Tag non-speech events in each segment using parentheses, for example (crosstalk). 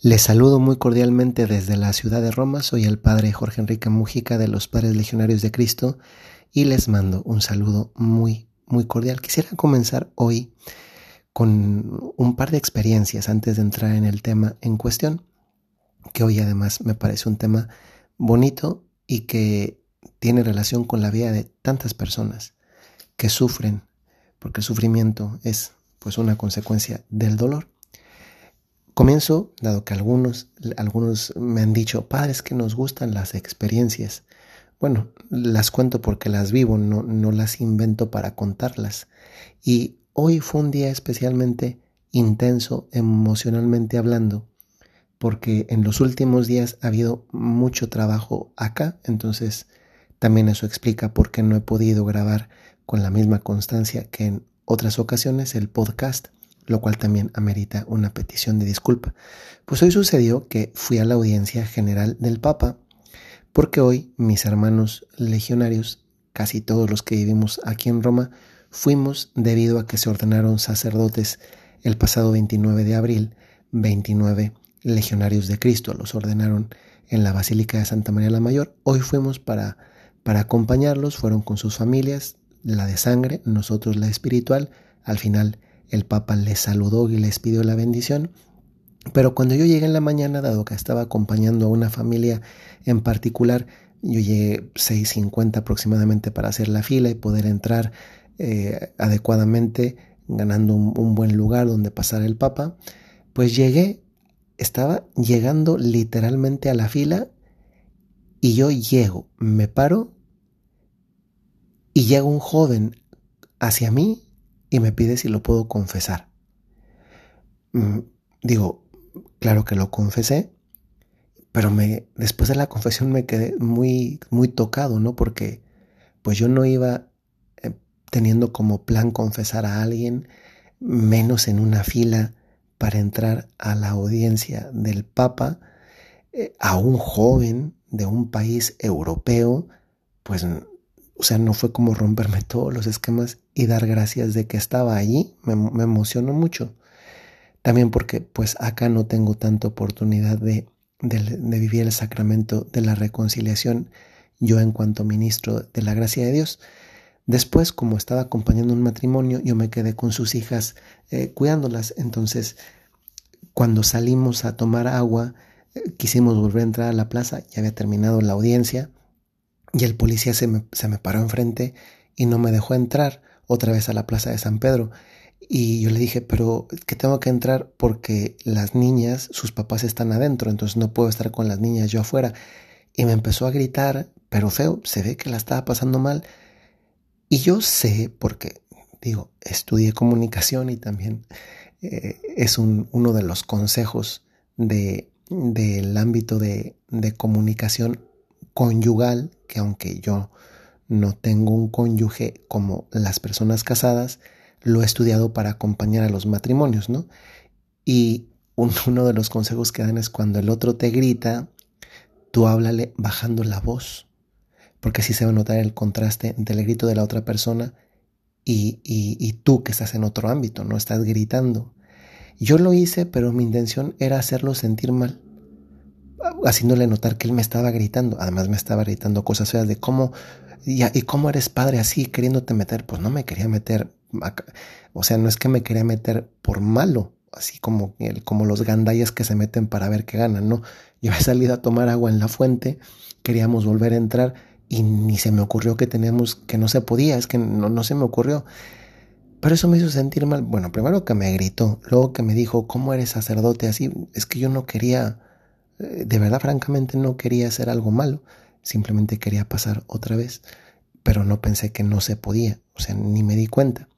Les saludo muy cordialmente desde la ciudad de Roma. Soy el padre Jorge Enrique Mujica de los Padres Legionarios de Cristo y les mando un saludo muy, muy cordial. Quisiera comenzar hoy con un par de experiencias antes de entrar en el tema en cuestión, que hoy además me parece un tema bonito y que tiene relación con la vida de tantas personas que sufren, porque el sufrimiento es pues una consecuencia del dolor Comienzo, dado que algunos, algunos me han dicho, padres que nos gustan las experiencias. Bueno, las cuento porque las vivo, no, no las invento para contarlas. Y hoy fue un día especialmente intenso emocionalmente hablando, porque en los últimos días ha habido mucho trabajo acá, entonces también eso explica por qué no he podido grabar con la misma constancia que en otras ocasiones el podcast lo cual también amerita una petición de disculpa. Pues hoy sucedió que fui a la audiencia general del Papa, porque hoy mis hermanos legionarios, casi todos los que vivimos aquí en Roma, fuimos debido a que se ordenaron sacerdotes el pasado 29 de abril, 29 legionarios de Cristo, los ordenaron en la Basílica de Santa María la Mayor. Hoy fuimos para, para acompañarlos, fueron con sus familias, la de sangre, nosotros la espiritual, al final el Papa les saludó y les pidió la bendición. Pero cuando yo llegué en la mañana, dado que estaba acompañando a una familia en particular, yo llegué 6.50 aproximadamente para hacer la fila y poder entrar eh, adecuadamente, ganando un, un buen lugar donde pasar el Papa. Pues llegué, estaba llegando literalmente a la fila y yo llego, me paro y llega un joven hacia mí y me pide si lo puedo confesar. Mm, digo, claro que lo confesé, pero me, después de la confesión me quedé muy, muy tocado, ¿no? Porque pues yo no iba eh, teniendo como plan confesar a alguien, menos en una fila para entrar a la audiencia del Papa, eh, a un joven de un país europeo, pues o sea, no fue como romperme todos los esquemas y dar gracias de que estaba allí. Me, emocionó mucho. También porque pues acá no tengo tanta oportunidad de, de, vivir el sacramento de la reconciliación yo en cuanto ministro de la gracia de Dios. Después, como estaba acompañando un matrimonio, yo me quedé con sus hijas eh, cuidándolas. Entonces, cuando salimos a tomar agua, eh, quisimos volver a entrar a la plaza, ya había terminado la audiencia y el policía se me, se me paró enfrente y no me dejó entrar otra vez a la plaza de San Pedro. Y yo le dije, pero que tengo que entrar porque las niñas, sus papás están adentro, entonces no puedo estar con las niñas yo afuera. Y me empezó a gritar, pero feo, se ve que la estaba pasando mal. Y yo sé, porque digo, estudié comunicación y también eh, es un, uno de los consejos de, del ámbito de, de comunicación que aunque yo no tengo un cónyuge como las personas casadas, lo he estudiado para acompañar a los matrimonios, ¿no? Y (laughs) uno de los consejos que dan es cuando el otro te grita, tú háblale bajando la voz, porque así se va a notar el contraste entre el grito de la otra persona y, y tú que estás en otro ámbito, no estás gritando. Yo lo hice, pero mi intención era hacerlo sentir mal haciéndole notar que él me estaba gritando. Además me estaba gritando cosas feas de cómo, y, y cómo eres padre así, queriéndote meter. Pues no me quería meter, o sea, no es que me quería meter por malo, así como, el, como los gandayas que se meten para ver qué ganan, no. (laughs) Yo he salido a tomar agua en la fuente, queríamos volver a entrar y ni se me ocurrió que teníamos, que no se podía, es que no, se me ocurrió. Pero eso me hizo sentir mal. Bueno, primero que me gritó, luego que me dijo, ¿cómo eres sacerdote así? Es que yo no quería, de verdad, francamente, no quería hacer algo malo, simplemente quería pasar otra vez, pero no pensé que no se podía, o sea, ni me di cuenta.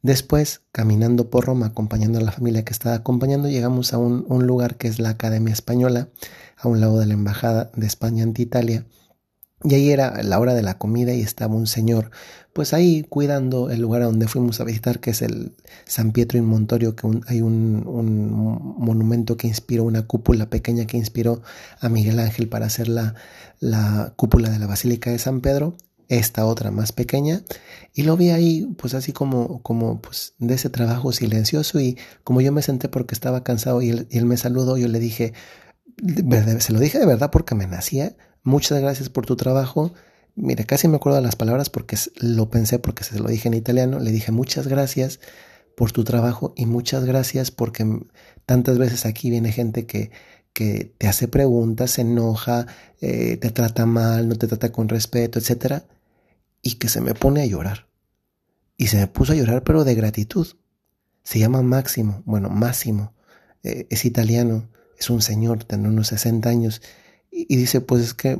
Después, caminando por Roma, acompañando a la familia que estaba acompañando, llegamos a un, un lugar que es la Academia Española, a un lado de la Embajada de España ante Italia, y ahí era la hora de la comida y estaba un señor, pues ahí cuidando el lugar a donde fuimos a visitar, que es el San Pietro in Montorio, que hay un, un, monumento que inspiró, una cúpula pequeña que inspiró a Miguel Ángel para hacer la, la cúpula de la Basílica de San Pedro. esta otra más pequeña y lo vi ahí pues así como como pues de ese trabajo silencioso y como yo me senté porque estaba cansado y él, me saludó yo le dije se lo dije de verdad porque me nacía muchas gracias por tu trabajo mire casi me acuerdo de las palabras porque lo pensé porque se lo dije en italiano le dije muchas gracias por tu trabajo y muchas gracias porque tantas veces aquí viene gente que que te hace preguntas, se enoja, eh, te trata mal, no te trata con respeto, etc. Y que se me pone a llorar. Y se me puso a llorar, pero de gratitud. Se llama Máximo, bueno, Máximo, eh, es italiano, es un señor, tiene unos 60 años. Y, dice, pues es que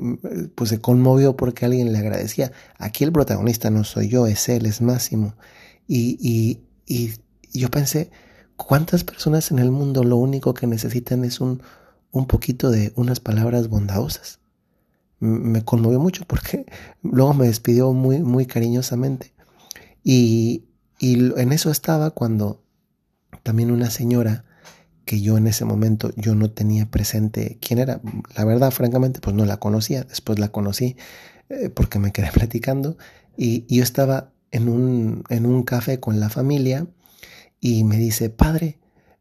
pues se conmovió porque alguien le agradecía. Aquí el protagonista no soy yo, es él, es Máximo. Y, y, y yo pensé, ¿cuántas personas en el mundo lo único que necesitan es un, un poquito de unas palabras bondadosas. Me conmovió mucho porque (laughs) luego me despidió muy, muy cariñosamente. Y, y en eso estaba cuando también una señora que yo en ese momento yo no tenía presente quién era. La verdad, francamente, pues no la conocía. Después la conocí eh, porque me quedé (laughs) platicando y, yo estaba en un, en un café con la familia y me dice, padre,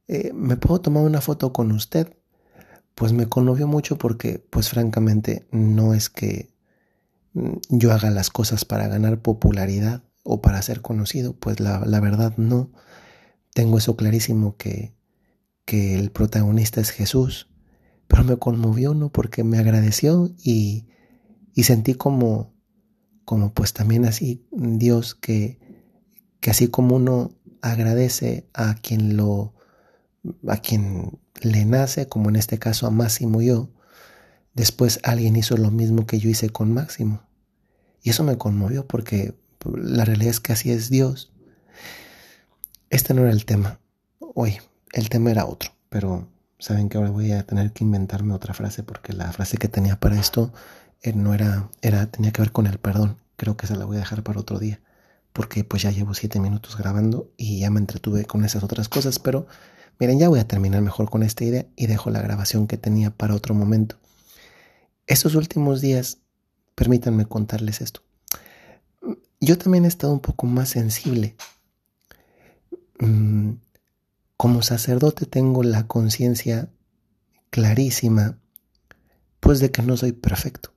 eh, ¿me puedo tomar una foto con usted? pues me conmovió mucho porque, pues francamente, no es que mm, yo haga las cosas para ganar popularidad o para ser conocido, pues la, verdad no. Tengo eso clarísimo que, que el protagonista es Jesús, pero me conmovió, ¿no? Porque me agradeció y, y sentí como, como pues también así Dios que, que así como uno agradece a quien lo, a quien le nace, como en este caso a Máximo yo, después alguien hizo lo mismo que yo hice con Máximo. Y eso me conmovió porque la realidad es que así es Dios. Este no era el tema hoy, el tema era otro, pero saben que ahora voy a tener que inventarme otra frase porque la frase que tenía para esto eh, no era, era, tenía que ver con el perdón. Creo que se la voy a dejar para otro día porque pues ya llevo siete minutos grabando y ya me entretuve con esas otras cosas, pero Miren, ya voy a terminar mejor con esta idea y dejo la grabación que tenía para otro momento. Estos últimos días, permítanme contarles esto. Yo también he estado un poco más sensible. Mm, como sacerdote tengo la conciencia clarísima, pues de que no soy perfecto,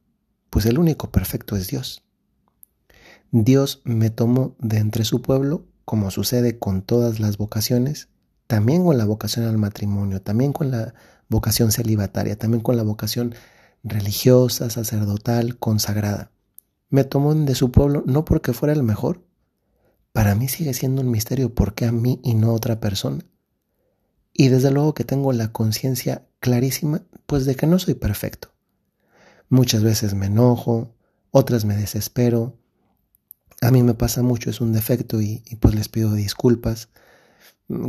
pues el único perfecto es Dios. Dios me tomó de entre su pueblo, como sucede con todas las vocaciones, también con la vocación al matrimonio, también con la vocación celibataria, también con la vocación religiosa, sacerdotal, consagrada. Me tomó de su pueblo no porque fuera el mejor. Para mí sigue siendo un misterio por qué a mí y no a otra persona. Y desde luego que tengo la conciencia clarísima, pues de que no soy perfecto. Muchas veces me enojo, otras me desespero. A mí me pasa mucho, es un defecto y, pues les pido disculpas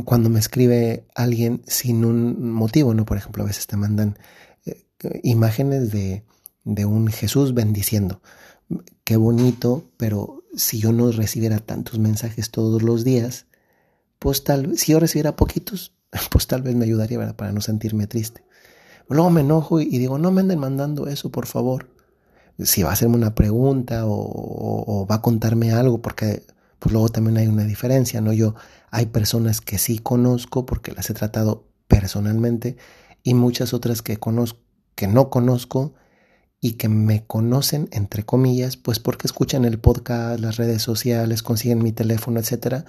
cuando me escribe alguien sin un motivo, ¿no? Por ejemplo, a veces te mandan eh, imágenes de, de un Jesús bendiciendo. Qué bonito, pero si yo no recibiera tantos mensajes todos los días, pues tal si yo recibiera poquitos, (laughs) pues tal vez me ayudaría para no sentirme triste. Luego me enojo y digo, no me anden mandando eso, por favor. Si va a hacerme una pregunta o, va a contarme algo, porque pues luego también hay una diferencia, ¿no? Yo hay personas que sí conozco porque las he tratado personalmente y muchas otras que que no conozco y que me conocen entre comillas, pues porque escuchan el podcast, las redes sociales, consiguen mi teléfono, etcétera,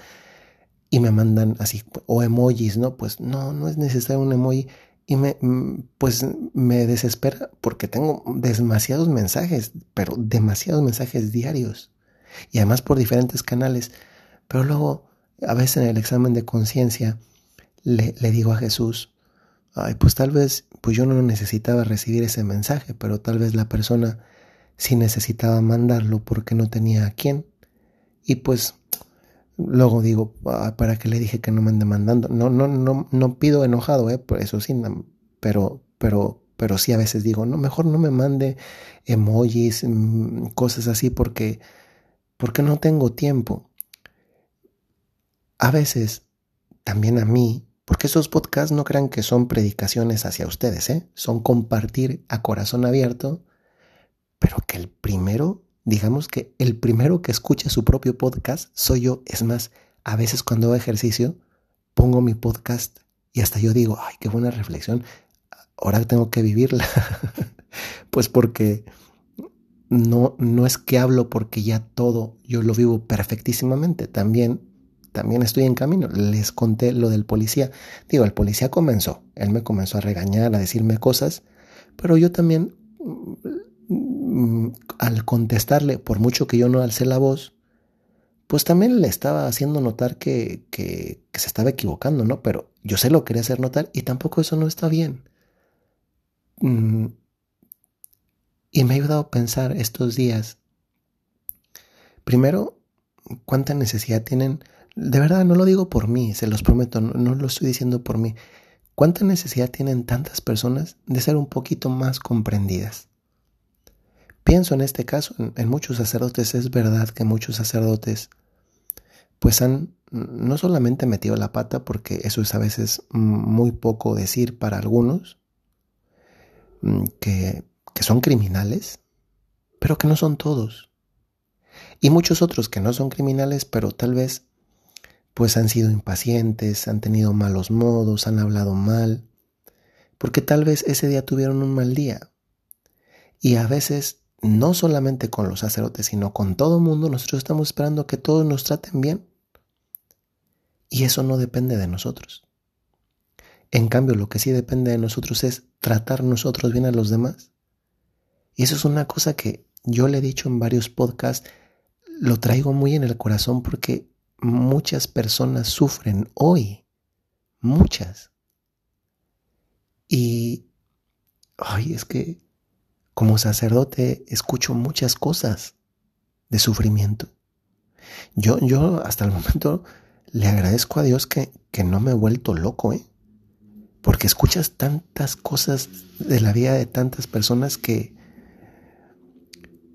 y me mandan así o emojis, ¿no? Pues no, no es necesario un emoji y me mm, pues me desespera porque tengo demasiados mensajes, pero demasiados mensajes diarios y además por diferentes canales. Pero luego, a veces en el examen de conciencia, le, le, digo a Jesús, ay, pues tal vez, pues yo no necesitaba recibir ese mensaje, pero tal vez la persona sí necesitaba mandarlo porque no tenía a quién. Y pues luego digo, ¿para qué le dije que no me ande mandando? No, no, no, no pido enojado, eh, por eso sí, pero, pero, pero sí a veces digo, no, mejor no me mande emojis, mm, cosas así, porque porque no tengo tiempo. A veces, también a mí, porque esos podcasts no crean que son predicaciones hacia ustedes, ¿eh? son compartir a corazón abierto, pero que el primero digamos que el primero que escucha su propio podcast soy yo. Es más, a veces cuando hago ejercicio, pongo mi podcast y hasta yo digo, ay, qué buena reflexión, ahora tengo que vivirla. (laughs) pues porque no, no es que hablo porque ya todo yo lo vivo perfectísimamente, también, también estoy en camino. Les conté lo del policía. Digo, el policía comenzó, él me comenzó a regañar, a decirme cosas, pero yo también, al contestarle, por mucho que yo no alcé la voz, pues también le estaba haciendo notar que, que, se estaba equivocando, ¿no? Pero yo se lo quería hacer notar y tampoco eso no está bien. Mm, y me ha ayudado a pensar estos días, primero, cuánta necesidad tienen, de verdad no lo digo por mí, se los prometo, no, lo estoy diciendo por mí, cuánta necesidad tienen tantas personas de ser un poquito más comprendidas. Pienso en este caso, en, muchos sacerdotes, es verdad que muchos sacerdotes pues han no solamente metido la pata, porque eso es a veces muy poco decir para algunos, mm, que que son criminales, pero que no son todos. Y muchos otros que no son criminales, pero tal vez pues han sido impacientes, han tenido malos modos, han hablado mal, porque tal vez ese día tuvieron un mal día. Y a veces, no solamente con los sacerdotes, sino con todo el mundo, nosotros estamos esperando que todos nos traten bien. Y eso no depende de nosotros. En cambio, lo que sí depende de nosotros es tratar nosotros bien a los demás. Y eso es una cosa que yo le he dicho en varios podcasts, lo traigo muy en el corazón porque muchas personas sufren hoy, muchas. Y, ay, es que como sacerdote escucho muchas cosas de sufrimiento. Yo, yo hasta el (laughs) momento le agradezco a Dios que, que no me he vuelto loco, ¿eh? Porque escuchas tantas cosas de la vida de tantas personas que,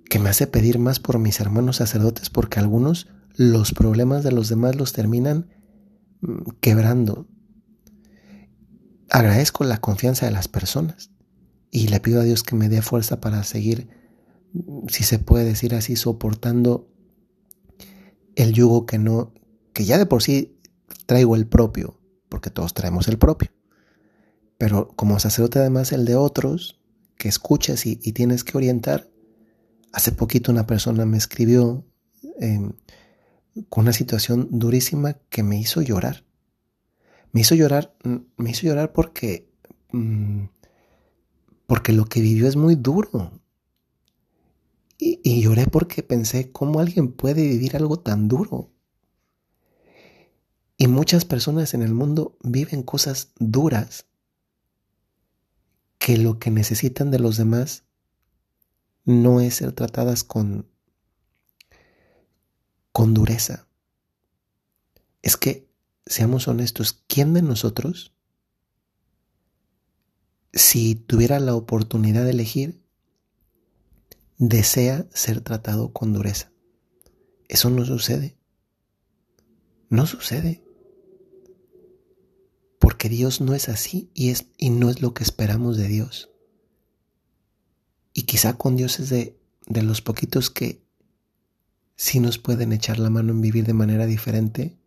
que me hace pedir más por mis hermanos sacerdotes porque algunos los problemas de los demás los terminan mm, quebrando. Agradezco la confianza de las personas y le pido a Dios que me dé fuerza para seguir, si se puede decir así, soportando el yugo que no, que ya de por sí traigo el propio, porque todos traemos el propio. Pero como sacerdote además el de otros, que escuchas y, y tienes que orientar, Hace poquito una persona me escribió em, con una situación durísima que me hizo llorar. Me hizo llorar, mm, me hizo llorar porque, mm, porque lo que vivió es muy duro. Y, lloré porque pensé, ¿cómo alguien puede vivir algo tan duro? Y muchas personas en el mundo viven cosas duras que lo que necesitan de los demás no es ser tratadas con, con dureza. Es que, seamos honestos, ¿quién de nosotros, si tuviera la oportunidad de elegir, desea ser tratado con dureza? Eso no sucede. No sucede. Porque Dios no es así y, es, y no es lo que esperamos de Dios. Y quizá con Dios es de, de los poquitos que sí nos pueden echar la mano en vivir de manera diferente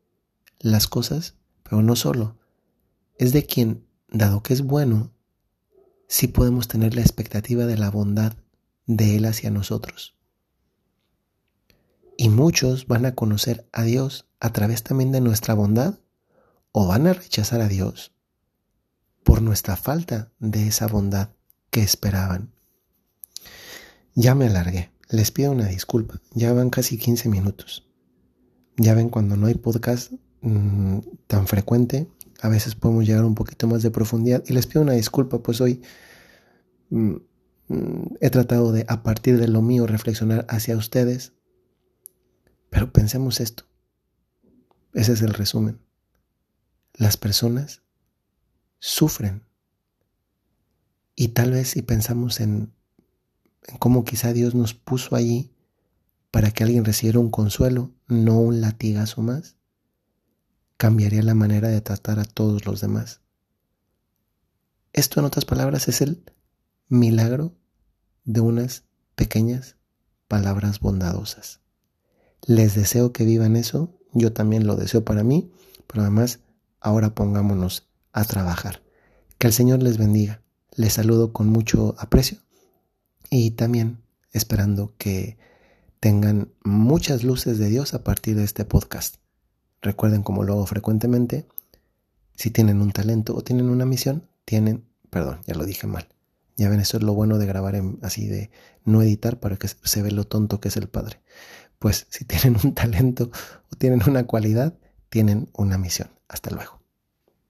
las cosas, pero no solo. Es de quien, dado que es bueno, sí podemos tener la expectativa de la bondad de Él hacia nosotros. Y muchos van a conocer a Dios a través también de nuestra bondad o van a rechazar a Dios por nuestra falta de esa bondad que esperaban. Ya me alargué. Les pido una disculpa. Ya van casi 15 minutos. Ya ven cuando no hay podcast mm, tan frecuente, a veces podemos llegar un poquito más de profundidad. Y les pido una disculpa, pues hoy mm, mm, he tratado de, a partir de lo mío, reflexionar hacia ustedes. Pero pensemos esto. Ese es el resumen. Las personas sufren. Y tal vez si pensamos en en cómo quizá Dios nos puso allí para que alguien recibiera un consuelo, no un latigazo más, cambiaría la manera de tratar a todos los demás. Esto, en otras palabras, es el milagro de unas pequeñas palabras bondadosas. Les deseo que vivan eso, yo también lo deseo para mí, pero además ahora pongámonos a trabajar. Que el Señor les bendiga. Les saludo con mucho aprecio y también esperando que tengan muchas luces de Dios a partir de este podcast. Recuerden, como lo hago frecuentemente, si tienen un talento o tienen una misión, tienen, perdón, ya lo dije mal. Ya ven, eso es lo bueno de grabar en, así de no editar para que se ve lo tonto que es el Padre. Pues si tienen un talento o tienen una cualidad, tienen una misión. Hasta luego.